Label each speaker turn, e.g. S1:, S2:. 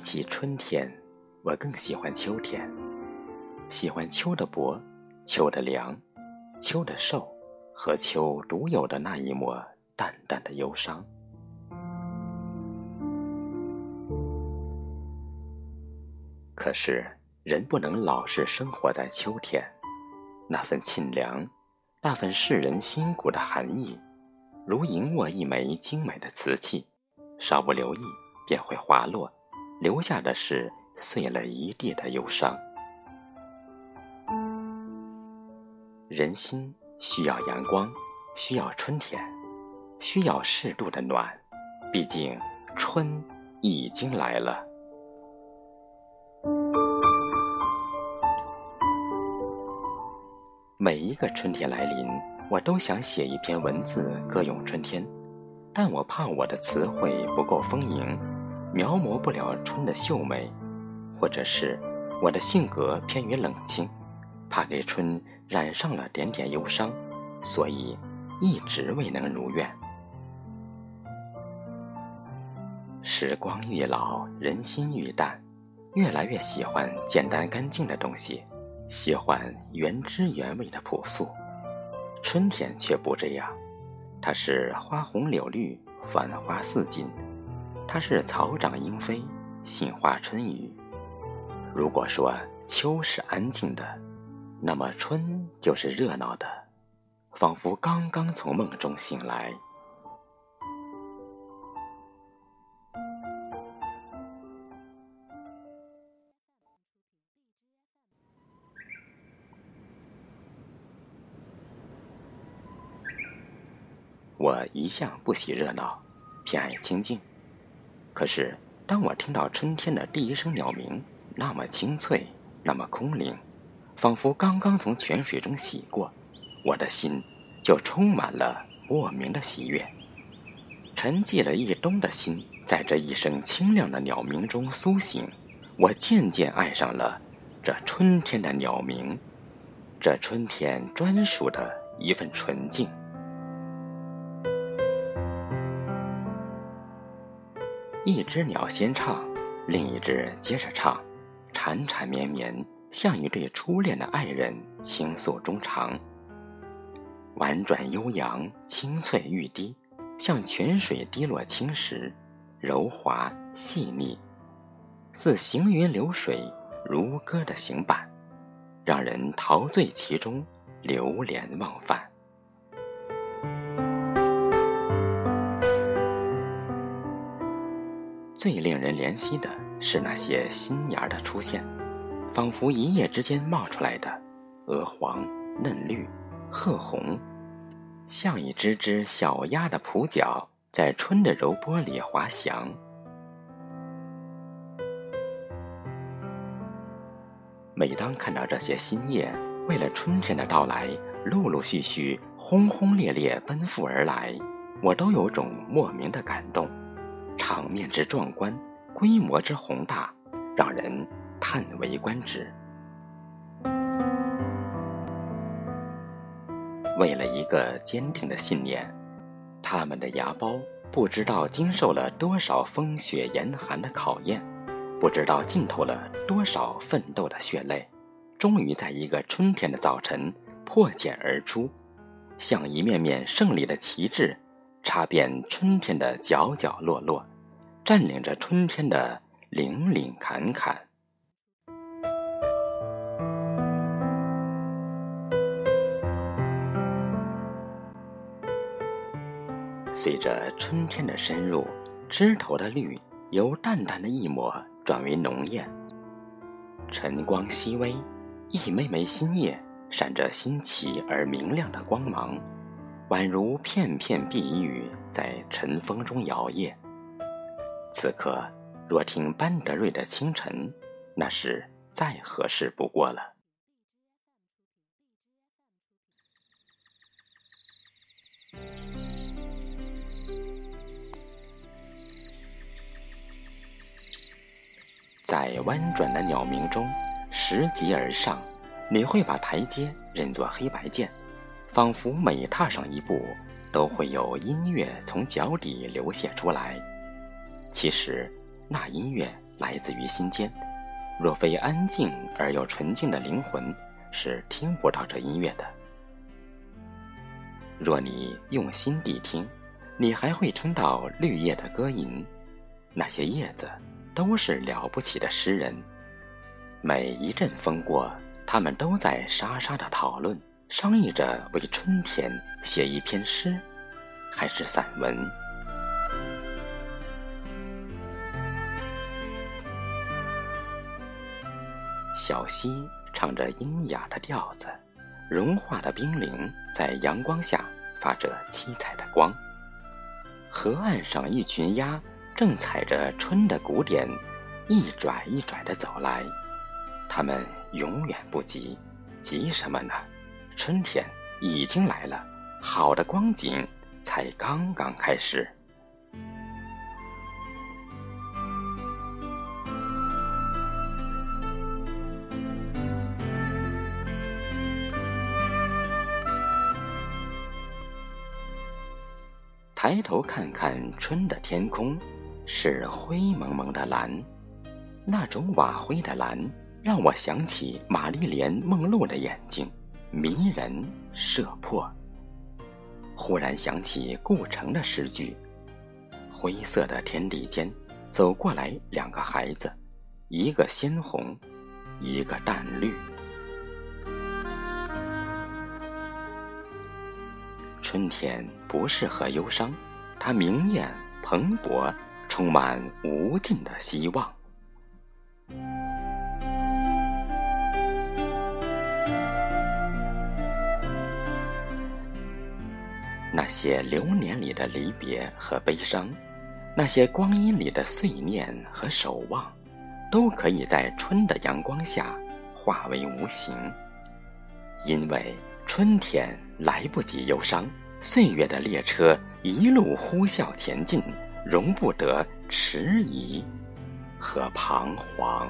S1: 比起春天，我更喜欢秋天。喜欢秋的薄，秋的凉，秋的瘦，和秋独有的那一抹淡淡的忧伤。可是，人不能老是生活在秋天，那份沁凉，那份世人心骨的寒意，如盈握一枚精美的瓷器，稍不留意便会滑落。留下的是碎了一地的忧伤。人心需要阳光，需要春天，需要适度的暖。毕竟，春已经来了。每一个春天来临，我都想写一篇文字歌咏春天，但我怕我的词汇不够丰盈。描摹不了春的秀美，或者是我的性格偏于冷清，怕给春染上了点点忧伤，所以一直未能如愿。时光愈老，人心愈淡，越来越喜欢简单干净的东西，喜欢原汁原味的朴素。春天却不这样，它是花红柳绿，繁花似锦。它是草长莺飞，杏花春雨。如果说秋是安静的，那么春就是热闹的，仿佛刚刚从梦中醒来。我一向不喜热闹，偏爱清静。可是，当我听到春天的第一声鸟鸣，那么清脆，那么空灵，仿佛刚刚从泉水中洗过，我的心就充满了莫名的喜悦。沉寂了一冬的心，在这一声清亮的鸟鸣中苏醒，我渐渐爱上了这春天的鸟鸣，这春天专属的一份纯净。一只鸟先唱，另一只接着唱，缠缠绵绵，像一对初恋的爱人倾诉衷肠。婉转悠扬，清脆欲滴，像泉水滴落青石，柔滑细腻，似行云流水，如歌的行板，让人陶醉其中，流连忘返。最令人怜惜的是那些新芽的出现，仿佛一夜之间冒出来的，鹅黄、嫩绿、褐红，像一只只小鸭的蹼脚，在春的柔波里滑翔。每当看到这些新叶为了春天的到来，陆陆续续、轰轰烈烈奔赴而来，我都有种莫名的感动。场面之壮观，规模之宏大，让人叹为观止。为了一个坚定的信念，他们的芽苞不知道经受了多少风雪严寒的考验，不知道浸透了多少奋斗的血泪，终于在一个春天的早晨破茧而出，像一面面胜利的旗帜，插遍春天的角角落落。占领着春天的岭岭坎坎。随着春天的深入，枝头的绿由淡淡的一抹转为浓艳。晨光熹微，一枚枚新叶闪着新奇而明亮的光芒，宛如片片碧玉在晨风中摇曳。此刻，若听班德瑞的《清晨》，那是再合适不过了。在婉转的鸟鸣中，拾级而上，你会把台阶认作黑白键，仿佛每踏上一步，都会有音乐从脚底流泻出来。其实，那音乐来自于心间。若非安静而又纯净的灵魂，是听不到这音乐的。若你用心谛听，你还会听到绿叶的歌吟。那些叶子都是了不起的诗人。每一阵风过，他们都在沙沙的讨论、商议着为春天写一篇诗，还是散文。小溪唱着阴哑的调子，融化的冰凌在阳光下发着七彩的光。河岸上，一群鸭正踩着春的鼓点，一拽一拽地走来。它们永远不急，急什么呢？春天已经来了，好的光景才刚刚开始。抬头看看春的天空，是灰蒙蒙的蓝，那种瓦灰的蓝让我想起玛丽莲梦露的眼睛，迷人摄魄。忽然想起顾城的诗句：“灰色的天地间，走过来两个孩子，一个鲜红，一个淡绿。”春天不适合忧伤，它明艳蓬勃，充满无尽的希望。那些流年里的离别和悲伤，那些光阴里的碎念和守望，都可以在春的阳光下化为无形，因为。春天来不及忧伤，岁月的列车一路呼啸前进，容不得迟疑和彷徨。